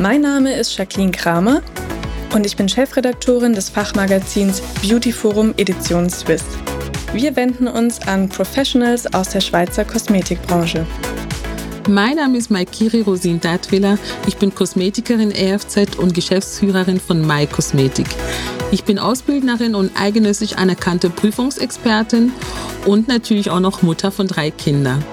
Mein Name ist Jacqueline Kramer und ich bin Chefredaktorin des Fachmagazins Beauty Forum Edition Swiss. Wir wenden uns an Professionals aus der Schweizer Kosmetikbranche. Mein Name ist Maikiri Rosin Datwiller. Ich bin Kosmetikerin EFZ und Geschäftsführerin von My Kosmetik. Ich bin Ausbildnerin und eigenössig anerkannte Prüfungsexpertin und natürlich auch noch Mutter von drei Kindern.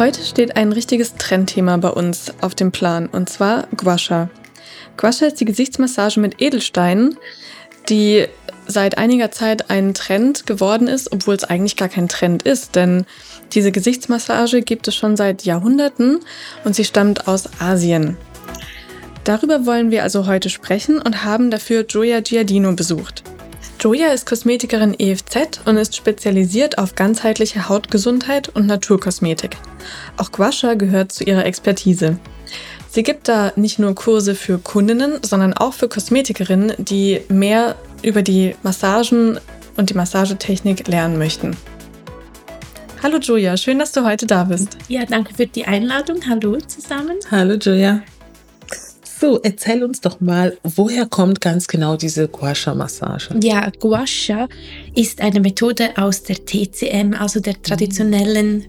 Heute steht ein richtiges Trendthema bei uns auf dem Plan und zwar Gua Sha. Gua Sha ist die Gesichtsmassage mit Edelsteinen, die seit einiger Zeit ein Trend geworden ist, obwohl es eigentlich gar kein Trend ist, denn diese Gesichtsmassage gibt es schon seit Jahrhunderten und sie stammt aus Asien. Darüber wollen wir also heute sprechen und haben dafür Joya Giardino besucht. Joya ist Kosmetikerin EFZ und ist spezialisiert auf ganzheitliche Hautgesundheit und Naturkosmetik. Auch Guasha gehört zu ihrer Expertise. Sie gibt da nicht nur Kurse für Kundinnen, sondern auch für Kosmetikerinnen, die mehr über die Massagen und die Massagetechnik lernen möchten. Hallo Julia, schön, dass du heute da bist. Ja, danke für die Einladung. Hallo zusammen. Hallo Julia. So, erzähl uns doch mal, woher kommt ganz genau diese Gua Sha-Massage? Ja, Gua Sha ist eine Methode aus der TCM, also der traditionellen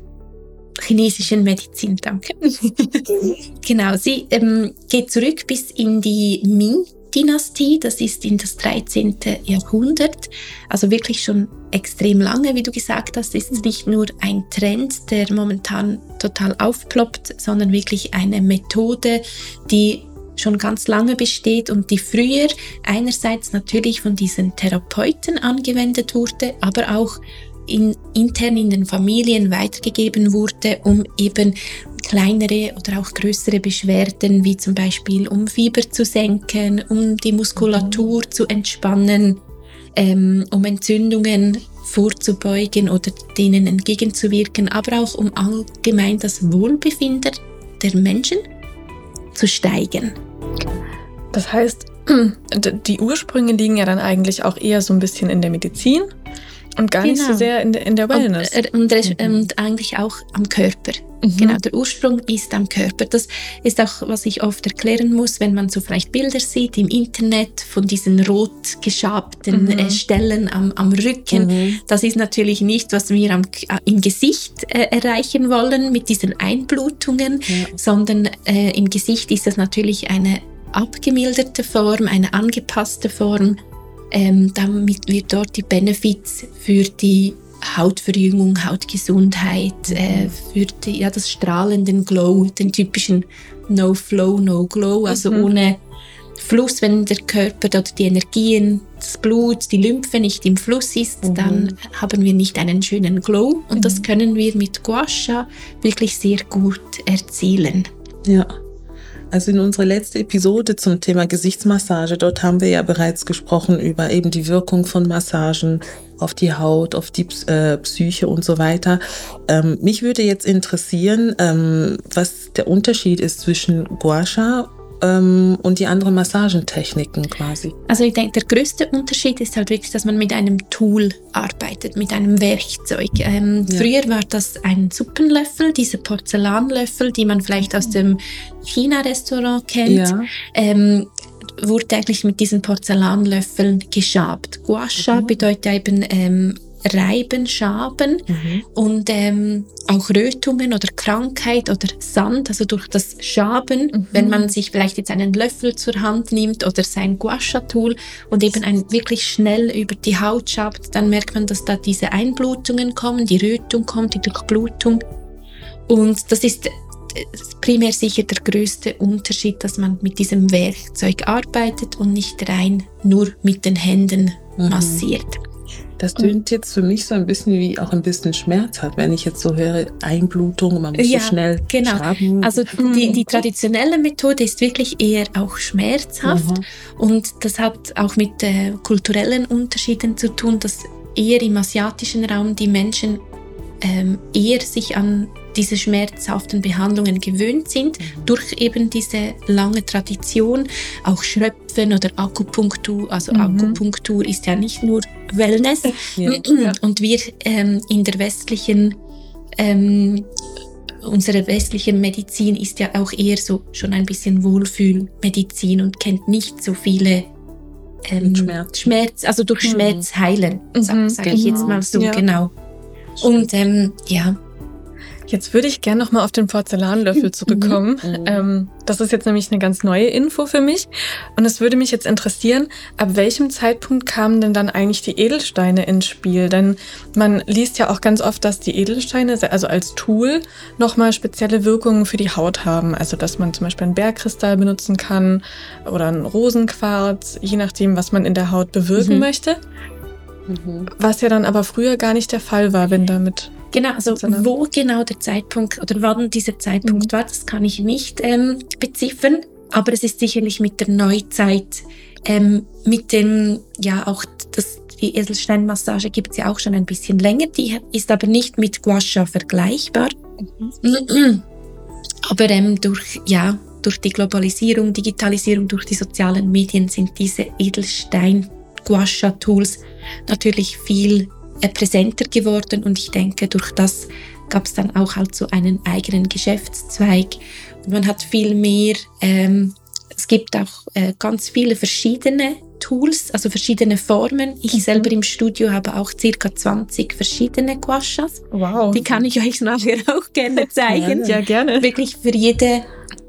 chinesischen Medizin. Danke. genau, sie ähm, geht zurück bis in die Ming. Dynastie, das ist in das 13. Jahrhundert, also wirklich schon extrem lange, wie du gesagt hast, ist es nicht nur ein Trend, der momentan total aufploppt, sondern wirklich eine Methode, die schon ganz lange besteht und die früher einerseits natürlich von diesen Therapeuten angewendet wurde, aber auch in, intern in den Familien weitergegeben wurde, um eben kleinere oder auch größere Beschwerden wie zum Beispiel um Fieber zu senken, um die Muskulatur zu entspannen, ähm, um Entzündungen vorzubeugen oder denen entgegenzuwirken, aber auch um allgemein das Wohlbefinden der Menschen zu steigern. Das heißt, die Ursprünge liegen ja dann eigentlich auch eher so ein bisschen in der Medizin und gar genau. nicht so genau. sehr in der, in der Wellness. Und, und, mhm. und, eigentlich auch am Körper. Mhm. Genau, der Ursprung ist am Körper. Das ist auch, was ich oft erklären muss, wenn man so vielleicht Bilder sieht im Internet von diesen rot geschabten mhm. äh, Stellen am, am Rücken. Mhm. Das ist natürlich nicht, was wir am, äh, im Gesicht äh, erreichen wollen mit diesen Einblutungen, sondern äh, im Gesicht ist das natürlich eine abgemilderte Form, eine angepasste Form, ähm, damit wir dort die Benefits für die Hautverjüngung, Hautgesundheit, äh, für die, ja, das strahlenden Glow, den typischen No Flow, No Glow, also mhm. ohne Fluss, wenn der Körper dort die Energien, das Blut, die Lymphe nicht im Fluss ist, mhm. dann haben wir nicht einen schönen Glow und mhm. das können wir mit Gua Sha wirklich sehr gut erzielen. Ja. Also in unserer letzten Episode zum Thema Gesichtsmassage, dort haben wir ja bereits gesprochen über eben die Wirkung von Massagen auf die Haut, auf die äh, Psyche und so weiter. Ähm, mich würde jetzt interessieren, ähm, was der Unterschied ist zwischen Gua Sha ähm, und die anderen Massagentechniken quasi? Also ich denke, der größte Unterschied ist halt wirklich, dass man mit einem Tool arbeitet, mit einem Werkzeug. Ähm, ja. Früher war das ein Suppenlöffel, diese Porzellanlöffel, die man vielleicht aus dem China-Restaurant kennt. Ja. Ähm, wurde eigentlich mit diesen Porzellanlöffeln geschabt. Gua Sha mhm. bedeutet eben ähm, Reiben, Schaben mhm. und ähm, auch Rötungen oder Krankheit oder Sand, also durch das Schaben, mhm. wenn man sich vielleicht jetzt einen Löffel zur Hand nimmt oder sein Guasha-Tool und eben ein wirklich schnell über die Haut schabt, dann merkt man, dass da diese Einblutungen kommen, die Rötung kommt, die Durchblutung. Und das ist primär sicher der größte Unterschied, dass man mit diesem Werkzeug arbeitet und nicht rein nur mit den Händen mhm. Das tönt jetzt für mich so ein bisschen wie auch ein bisschen schmerzhaft, wenn ich jetzt so höre, Einblutung, man muss Ja, so schnell genau. schaben. Also die, die traditionelle Methode ist wirklich eher auch schmerzhaft Mhm. und das hat auch mit äh, kulturellen Unterschieden zu tun, dass eher im asiatischen Raum die Menschen ähm, eher sich an diese schmerzhaften Behandlungen gewöhnt sind, durch eben diese lange Tradition, auch Schröpfen oder Akupunktur. Also Mhm. Akupunktur ist ja nicht nur Wellness. Ja. Und wir ähm, in der westlichen, ähm, unsere westliche Medizin ist ja auch eher so schon ein bisschen Wohlfühlmedizin und kennt nicht so viele ähm, Schmerz. Schmerz, also durch Mhm. Schmerz heilen, sage Mhm, sag ich jetzt genau. mal so, Ja. genau. Und ähm, ja, Jetzt würde ich gerne nochmal auf den Porzellanlöffel zurückkommen. Mhm. Ähm, das ist jetzt nämlich eine ganz neue Info für mich. Und es würde mich jetzt interessieren, ab welchem Zeitpunkt kamen denn dann eigentlich die Edelsteine ins Spiel? Denn man liest ja auch ganz oft, dass die Edelsteine, also als Tool, nochmal spezielle Wirkungen für die Haut haben. Also dass man zum Beispiel einen Bergkristall benutzen kann oder einen Rosenquarz, je nachdem, was man in der Haut bewirken Mhm. möchte. Mhm. Was ja dann aber früher gar nicht der Fall war, wenn damit Genau, also Sondern- wo genau der Zeitpunkt oder wann dieser Zeitpunkt Mhm. war, das kann ich nicht ähm, beziffern, aber es ist sicherlich mit der Neuzeit, ähm, mit dem, ja auch das, die Edelsteinmassage gibt es ja auch schon ein bisschen länger, die ist aber nicht mit Gua Sha vergleichbar. Aber ähm, durch, ja, durch die Globalisierung, Digitalisierung, durch die sozialen Medien sind diese Edelstein Gua Sha Tools natürlich viel präsenter geworden und ich denke, durch das gab es dann auch halt so einen eigenen Geschäftszweig und man hat viel mehr, ähm, es gibt auch äh, ganz viele verschiedene Tools, also verschiedene Formen. Ich selber im Studio habe auch circa 20 verschiedene Guashas. Wow. Die kann ich euch nachher auch gerne zeigen. ja, gerne. Wirklich für jede,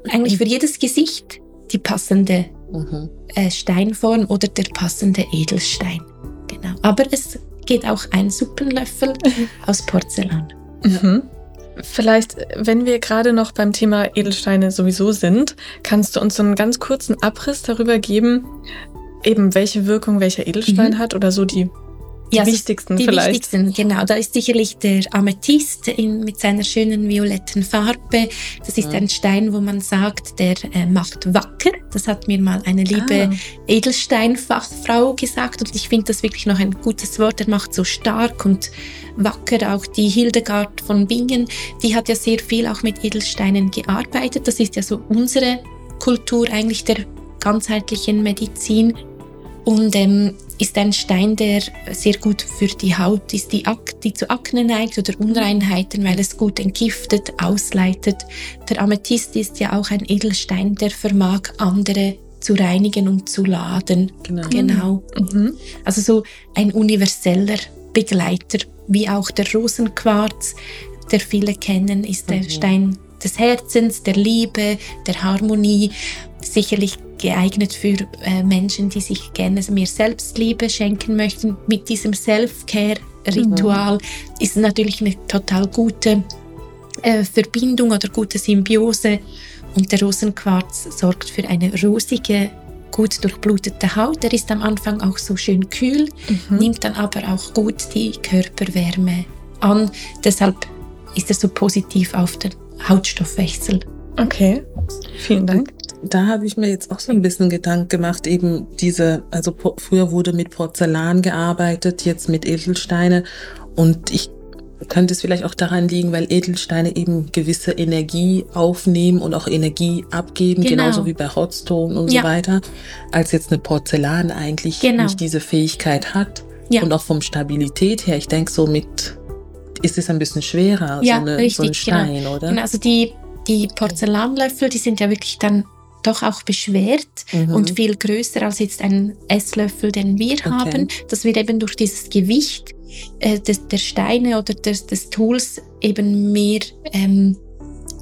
eigentlich für jedes Gesicht die passende Mhm. äh, Steinform oder der passende Edelstein. Genau. Aber es geht auch ein Suppenlöffel aus Porzellan. Mhm. Vielleicht, wenn wir gerade noch beim Thema Edelsteine sowieso sind, kannst du uns so einen ganz kurzen Abriss darüber geben, eben welche Wirkung welcher Edelstein Mhm. hat oder so die, die Ja, wichtigsten Die vielleicht. wichtigsten, genau. Da ist sicherlich der Amethyst in, mit seiner schönen violetten Farbe. Das ist Mhm. ein Stein, wo man sagt, der äh, macht wacker. Das hat mir mal eine liebe Ah. Edelsteinfachfrau gesagt und ich finde das wirklich noch ein gutes Wort. Er macht so stark und wacker. Auch die Hildegard von Bingen, die hat ja sehr viel auch mit Edelsteinen gearbeitet. Das ist ja so unsere Kultur eigentlich der ganzheitlichen Medizin und ähm, ist ein Stein, der sehr gut für die Haut ist, die, Ak die zu Akne neigt oder Unreinheiten, weil es gut entgiftet, ausleitet. Der Amethyst ist ja auch ein Edelstein, der vermag andere zu reinigen und zu laden. Genau. Genau. Mhm. Also so ein universeller Begleiter, wie auch der Rosenquarz, der viele kennen, ist der Mhm. Stein des Herzens, der Liebe, der Harmonie. Sicherlich geeignet für äh, Menschen, die sich gerne mehr Selbstliebe schenken möchten. Mit diesem Self-Care-Ritual ist natürlich eine total gute äh, Verbindung oder gute Symbiose. Und der Rosenquarz sorgt für eine rosige, gut durchblutete Haut. Er ist am Anfang auch so schön kühl, Mhm. nimmt dann aber auch gut die Körperwärme an. Deshalb ist er so positiv auf den Hautstoffwechsel. Okay, vielen Dank. Da habe ich mir jetzt auch so ein bisschen Gedanken gemacht, eben diese, also früher wurde mit Porzellan gearbeitet, jetzt mit Edelsteine und ich könnte es vielleicht auch daran liegen, weil Edelsteine eben gewisse Energie aufnehmen und auch Energie abgeben, Genau. genauso wie bei Hotstone und Ja. so weiter, als jetzt eine Porzellan eigentlich Genau. nicht diese Fähigkeit hat Ja. und auch vom Stabilität her, ich denke so mit, ist es ein bisschen schwerer, Ja, so, eine, so ein richtig, genau. Stein, oder? Genau, also die, die Porzellanlöffel, die sind ja wirklich dann doch auch beschwert Mhm. und viel größer als jetzt ein Esslöffel, den wir haben. Das wird eben durch dieses Gewicht äh, des, der Steine oder des, des Tools eben mehr ähm,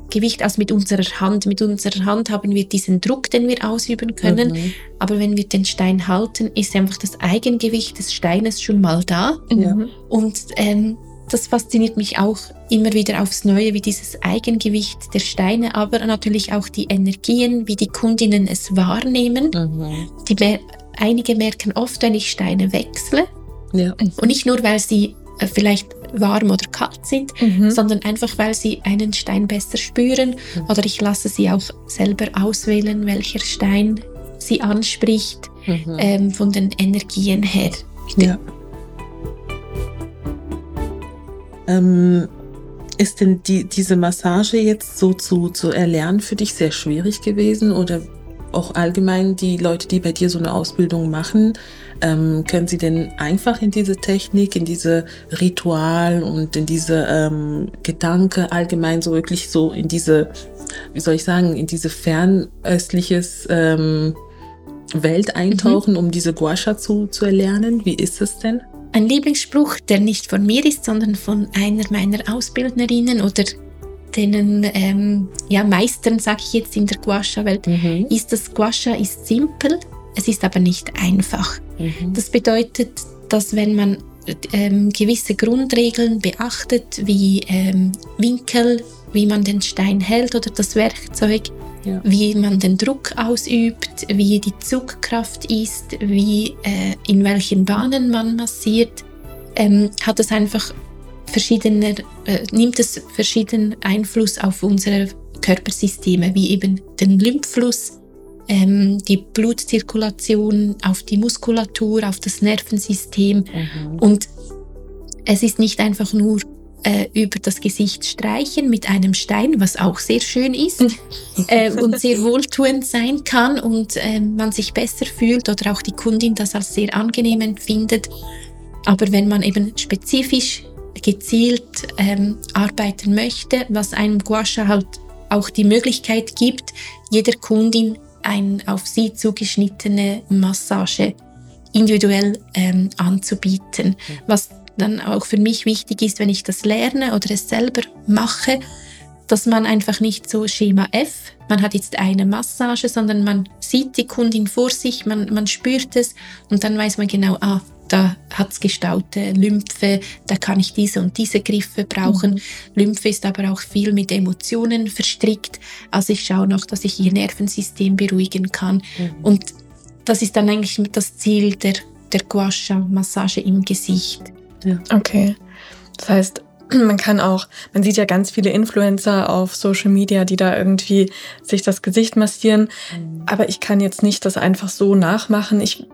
Gewicht als mit unserer Hand. Mit unserer Hand haben wir diesen Druck, den wir ausüben können. Mhm. Aber wenn wir den Stein halten, ist einfach das Eigengewicht des Steines schon mal da. Ja. Und ähm, das fasziniert mich auch immer wieder aufs Neue, wie dieses Eigengewicht der Steine, aber natürlich auch die Energien, wie die Kundinnen es wahrnehmen. Mhm. Die mer einige merken oft, wenn ich Steine wechsle, Ja. Und nicht nur, weil sie äh, vielleicht warm oder kalt sind, Mhm. sondern einfach, weil sie einen Stein besser spüren. Mhm. Oder ich lasse sie auch selber auswählen, welcher Stein sie anspricht, Mhm. ähm, von den Energien her. Ja. Ähm, ist denn die, diese Massage jetzt so zu, zu erlernen für dich sehr schwierig gewesen oder auch allgemein die Leute, die bei dir so eine Ausbildung machen, ähm, können sie denn einfach in diese Technik, in diese Ritual und in diese ähm, Gedanke allgemein so wirklich so in diese, wie soll ich sagen, in diese fernöstliches ähm, Welt eintauchen, um diese Guasha zu, zu erlernen? Wie ist es denn? Ein Lieblingsspruch, der nicht von mir ist, sondern von einer meiner Ausbildnerinnen oder den ähm, ja, Meistern, sage ich jetzt in der Guasha-Welt, Mhm. ist das Guasha ist simpel, es ist aber nicht einfach. Mhm. Das bedeutet, dass wenn man ähm, gewisse Grundregeln beachtet, wie ähm, Winkel, wie man den Stein hält oder das Werkzeug, Ja. wie man den Druck ausübt, wie die Zugkraft ist, wie äh, in welchen Bahnen man massiert, ähm, hat es einfach verschiedene, äh, nimmt es verschiedenen Einfluss auf unsere Körpersysteme, wie eben den Lymphfluss, ähm, die Blutzirkulation, auf die Muskulatur, auf das Nervensystem. Mhm. Und es ist nicht einfach nur äh, über das Gesicht streichen mit einem Stein, was auch sehr schön ist äh, und sehr wohltuend sein kann und äh, man sich besser fühlt oder auch die Kundin das als sehr angenehm empfindet. Aber wenn man eben spezifisch gezielt ähm, arbeiten möchte, was einem Guasha halt auch die Möglichkeit gibt, jeder Kundin ein auf sie zugeschnittene Massage individuell ähm, anzubieten. Was dann auch für mich wichtig ist, wenn ich das lerne oder es selber mache, dass man einfach nicht so Schema F, man hat jetzt eine Massage, sondern man sieht die Kundin vor sich, man, man spürt es und dann weiß man genau, ah, da hat es gestaute Lymphe, da kann ich diese und diese Griffe brauchen. Lymphe ist aber auch viel mit Emotionen verstrickt. Also ich schaue noch, dass ich ihr Nervensystem beruhigen kann. Mhm. Und das ist dann eigentlich das Ziel der, der Guasha-Massage im Gesicht. Okay. Das heißt, man kann auch, man sieht ja ganz viele Influencer auf Social Media, die da irgendwie sich das Gesicht massieren. Aber ich kann jetzt nicht das einfach so nachmachen. Ich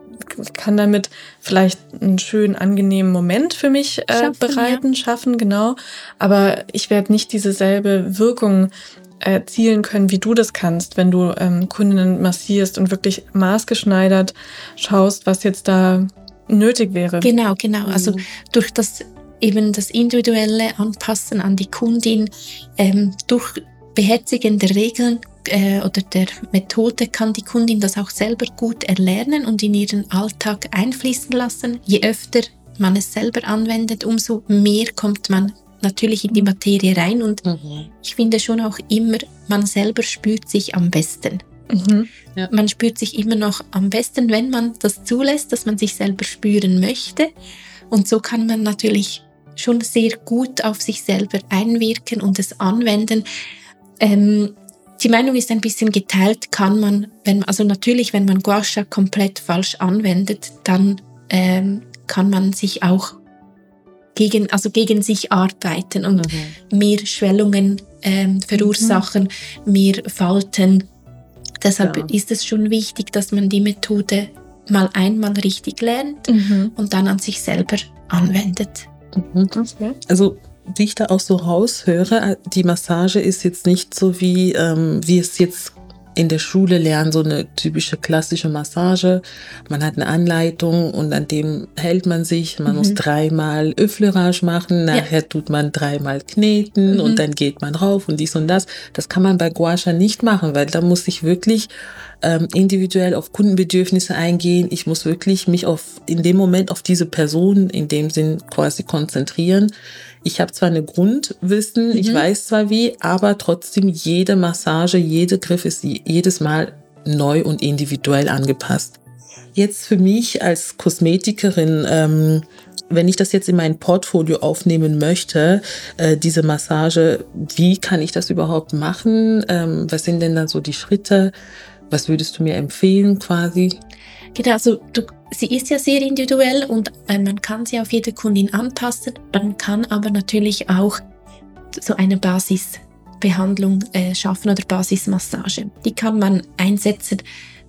kann damit vielleicht einen schönen, angenehmen Moment für mich äh, Schaffen, bereiten, schaffen, genau. Aber ich werde nicht dieselbe Wirkung erzielen können, wie du das kannst, wenn du ähm, Kundinnen massierst und wirklich maßgeschneidert schaust, was jetzt da nötig wäre. Genau, genau. Also Mhm. durch das eben das individuelle Anpassen an die Kundin, ähm, durch Beherzigen der Regeln äh, oder der Methode kann die Kundin das auch selber gut erlernen und in ihren Alltag einfließen lassen. Je öfter man es selber anwendet, umso mehr kommt man natürlich in die Materie rein und Mhm. ich finde schon auch immer, man selber spürt sich am besten. Mhm. Man spürt sich immer noch am besten, wenn man das zulässt, dass man sich selber spüren möchte. Und so kann man natürlich schon sehr gut auf sich selber einwirken und es anwenden. Ähm, die Meinung ist ein bisschen geteilt, kann man, wenn, also natürlich, wenn man Guasha komplett falsch anwendet, dann ähm, kann man sich auch gegen, also gegen sich arbeiten und Mhm. mehr Schwellungen ähm, verursachen, mehr Falten. Deshalb Ja. ist es schon wichtig, dass man die Methode mal einmal richtig lernt Mhm. und dann an sich selber anwendet. Mhm. Also, wie ich da auch so raushöre, die Massage ist jetzt nicht so wie ähm, wir es jetzt in der Schule lernen, so eine typische klassische Massage. Man hat eine Anleitung und an dem hält man sich. Man Mhm. muss dreimal Öfflerage machen, nachher tut man dreimal kneten Mhm. und dann geht man rauf und dies und das. Das kann man bei Guasha nicht machen, weil da muss ich wirklich ähm, individuell auf Kundenbedürfnisse eingehen. Ich muss wirklich mich auf in dem Moment auf diese Person in dem Sinn quasi konzentrieren. Ich habe zwar eine Grundwissen, ich Mhm. weiß zwar wie, aber trotzdem jede Massage, jeder Griff ist je- jedes Mal neu und individuell angepasst. Jetzt für mich als Kosmetikerin, ähm, wenn ich das jetzt in mein Portfolio aufnehmen möchte, äh, diese Massage, wie kann ich das überhaupt machen? Ähm, was sind denn dann so die Schritte? Was würdest du mir empfehlen quasi? Genau, also du, sie ist ja sehr individuell und äh, man kann sie auf jede Kundin anpassen. Man kann aber natürlich auch so eine Basisbehandlung äh, schaffen oder Basismassage. Die kann man einsetzen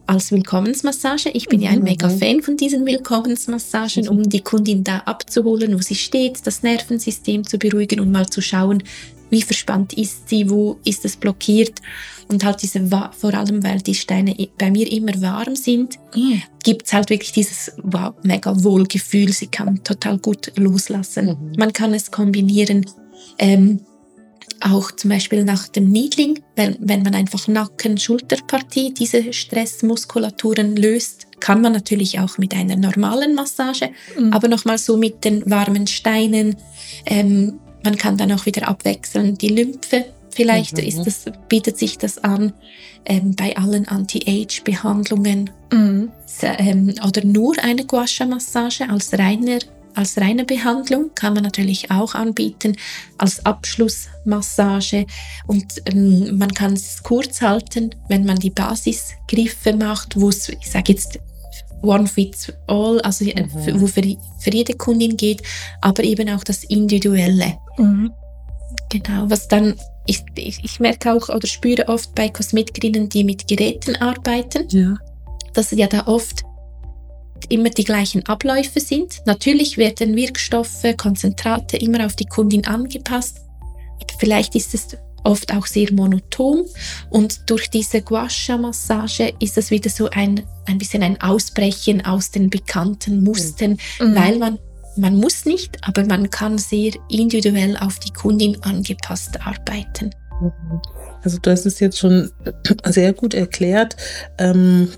als Willkommensmassage. Ich bin ja ein mhm. mega Fan von diesen Willkommensmassagen, um die Kundin da abzuholen, wo sie steht, das Nervensystem zu beruhigen und mal zu schauen, wie verspannt ist sie, wo ist es blockiert. Und halt diese, vor allem weil die Steine bei mir immer warm sind, mm. gibt es halt wirklich dieses wow, mega Wohlgefühl. Sie kann total gut loslassen. Mhm. Man kann es kombinieren ähm, auch zum Beispiel nach dem Needling, wenn, wenn man einfach Nacken, Schulterpartie diese Stressmuskulaturen löst, kann man natürlich auch mit einer normalen Massage, mhm. aber nochmal so mit den warmen Steinen. Ähm, man kann dann auch wieder abwechseln die Lymphe. Vielleicht mhm. ist das, bietet sich das an ähm, bei allen Anti-Age-Behandlungen mhm. ähm, oder nur eine Guasha-Massage als reiner als reine Behandlung kann man natürlich auch anbieten, als Abschlussmassage. Und ähm, man kann es kurz halten, wenn man die Basisgriffe macht, wo es, ich sage jetzt, One Fits All, also äh, mhm. wo für, für jede Kundin geht, aber eben auch das Individuelle. Mhm. Genau, was dann, ich, ich, ich, merke auch oder spüre oft bei Kosmetikerinnen, die mit Geräten arbeiten, ja. dass ja da oft immer die gleichen Abläufe sind. Natürlich werden Wirkstoffe, Konzentrate immer auf die Kundin angepasst, aber vielleicht ist es oft auch sehr monoton und durch diese Guasha-Massage ist es wieder so ein, ein bisschen ein Ausbrechen aus den bekannten Mustern, mhm. weil man man muss nicht, aber man kann sehr individuell auf die Kundin angepasst arbeiten. Mhm. Also du hast es jetzt schon sehr gut erklärt. Ähm,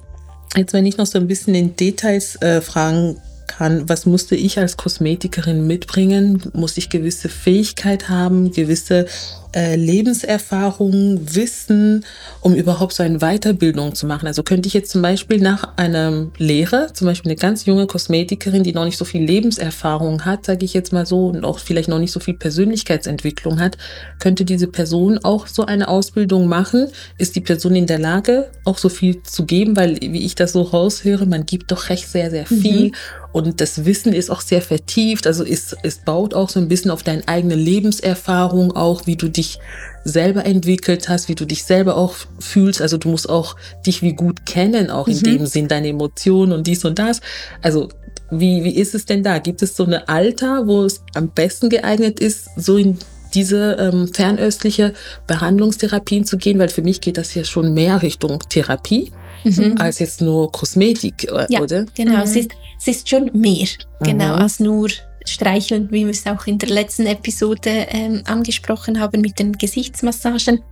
Jetzt, wenn ich noch so ein bisschen in Details äh, fragen kann, was musste ich als Kosmetikerin mitbringen? Muss ich gewisse Fähigkeit haben, gewisse äh, Lebenserfahrung, Wissen, um überhaupt so eine Weiterbildung zu machen. Also könnte ich jetzt zum Beispiel nach einer Lehre, zum Beispiel eine ganz junge Kosmetikerin, die noch nicht so viel Lebenserfahrung hat, sage ich jetzt mal so, und auch vielleicht noch nicht so viel Persönlichkeitsentwicklung hat, könnte diese Person auch so eine Ausbildung machen? Ist die Person in der Lage, auch so viel zu geben? Weil, wie ich das so raushöre, man gibt doch recht sehr, sehr viel. Mhm. Und das Wissen ist auch sehr vertieft. Also es, es baut auch so ein bisschen auf deine eigene Lebenserfahrung auch, wie du die dich selber entwickelt hast, wie du dich selber auch fühlst. Also du musst auch dich wie gut kennen, auch in mhm. dem Sinn, deine Emotionen und dies und das. Also wie, wie ist es denn da? Gibt es so eine Alter, wo es am besten geeignet ist, so in diese ähm, fernöstliche Behandlungstherapien zu gehen? Weil für mich geht das ja schon mehr Richtung Therapie. Mhm. als jetzt nur Kosmetik, äh, ja, oder? Genau, mhm. es, ist, es ist schon mehr, genau, mhm. als nur streicheln, wie wir es auch in der letzten Episode ähm, angesprochen haben mit den Gesichtsmassagen.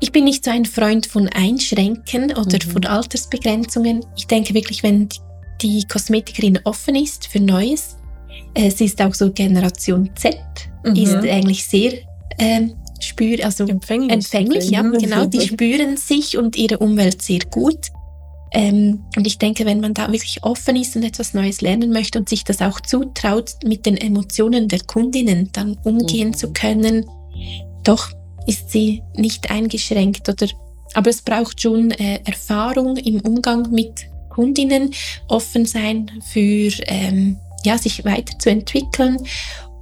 Ich bin nicht so ein Freund von Einschränken oder mhm. von Altersbegrenzungen. Ich denke wirklich, wenn die Kosmetikerin offen ist für Neues, äh, sie ist auch so Generation Z, mhm. ist eigentlich sehr ähm, spür, also empfänglich, empfänglich ja, genau, die spüren sich und ihre Umwelt sehr gut. Ähm, und ich denke, wenn man da wirklich offen ist und etwas Neues lernen möchte und sich das auch zutraut, mit den Emotionen der Kundinnen dann umgehen mhm. zu können, doch ist sie nicht eingeschränkt oder aber es braucht schon äh, Erfahrung im Umgang mit Kundinnen, offen sein für ähm, ja, sich weiterzuentwickeln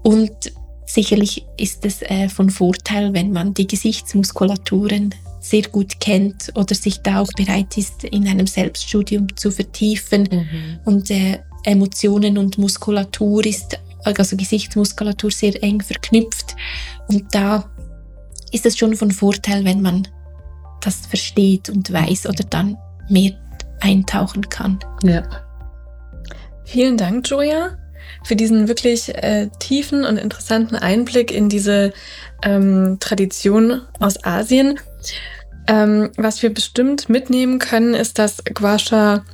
und sicherlich ist es äh, von Vorteil, wenn man die Gesichtsmuskulaturen sehr gut kennt oder sich da auch bereit ist, in einem Selbststudium zu vertiefen. Mhm. Und äh, Emotionen und Muskulatur ist, also Gesichtsmuskulatur sehr eng verknüpft. Und da ist es schon von Vorteil, wenn man das versteht und weiß oder dann mehr eintauchen kann. Ja. Vielen Dank, Joja, für diesen wirklich äh, tiefen und interessanten Einblick in diese ähm, Tradition aus Asien. Ähm, was wir bestimmt mitnehmen können, ist, dass Guasha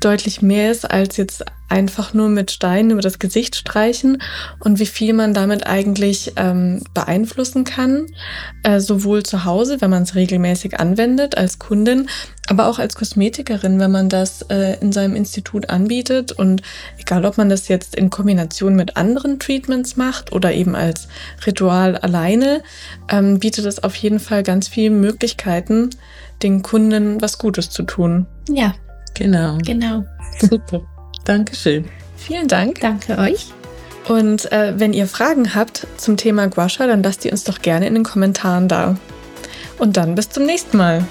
deutlich mehr ist als jetzt einfach nur mit Steinen über das Gesicht streichen und wie viel man damit eigentlich ähm, beeinflussen kann, äh, sowohl zu Hause, wenn man es regelmäßig anwendet als Kundin, aber auch als Kosmetikerin, wenn man das äh, in seinem Institut anbietet und egal, ob man das jetzt in Kombination mit anderen Treatments macht oder eben als Ritual alleine, ähm, bietet es auf jeden Fall ganz viele Möglichkeiten, den Kunden was Gutes zu tun. Ja, Genau. Genau. Super. Dankeschön. Vielen Dank. Danke euch. Und äh, wenn ihr Fragen habt zum Thema Guasha, dann lasst die uns doch gerne in den Kommentaren da. Und dann bis zum nächsten Mal.